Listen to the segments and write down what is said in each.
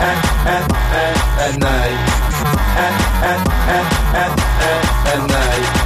at, at, at, at night. At, at, at, at, at, at night.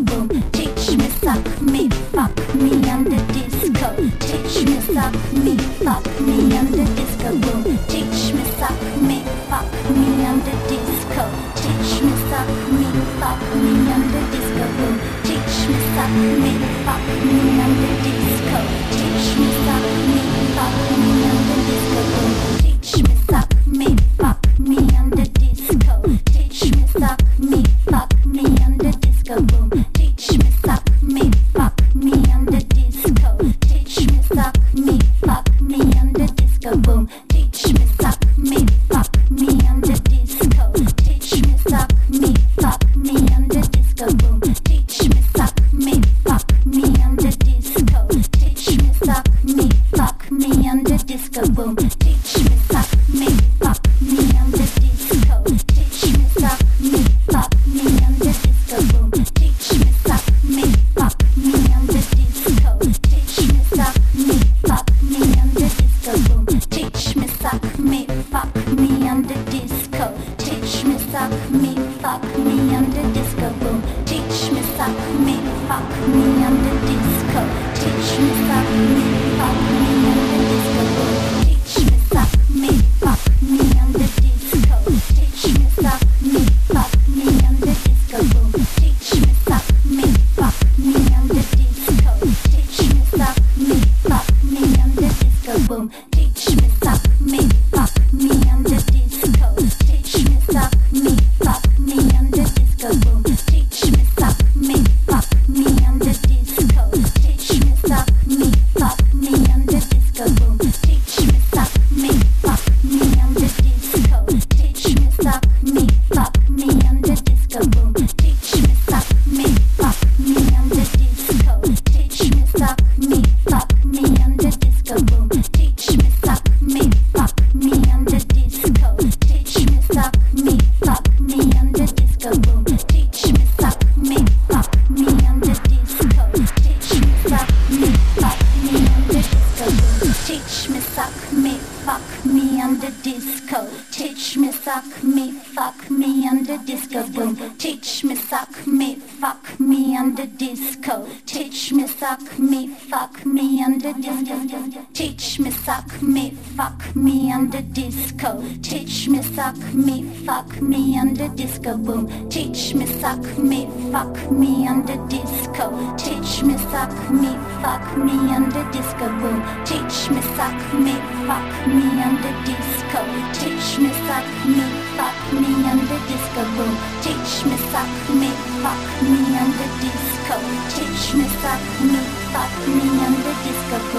boom. Teach me, suck me, fuck me on the disco. Teach me, suck me, fuck me on the disco boom. Teach me, suck me, fuck me on the disco. Teach me, suck me, fuck me on the disco boom. Teach me, suck me, fuck me on. the disco. Teach me, suck me, fuck me and the disco. suck me, fuck me under disco boom. Teach me, suck me, fuck me under disco. Teach me, suck me, fuck me under disco boom. Teach me, suck me, fuck me under disco. Teach me, suck me, fuck me under disco boom. Teach me, suck me, fuck me under disco. Teach me, suck me, fuck me under disco boom.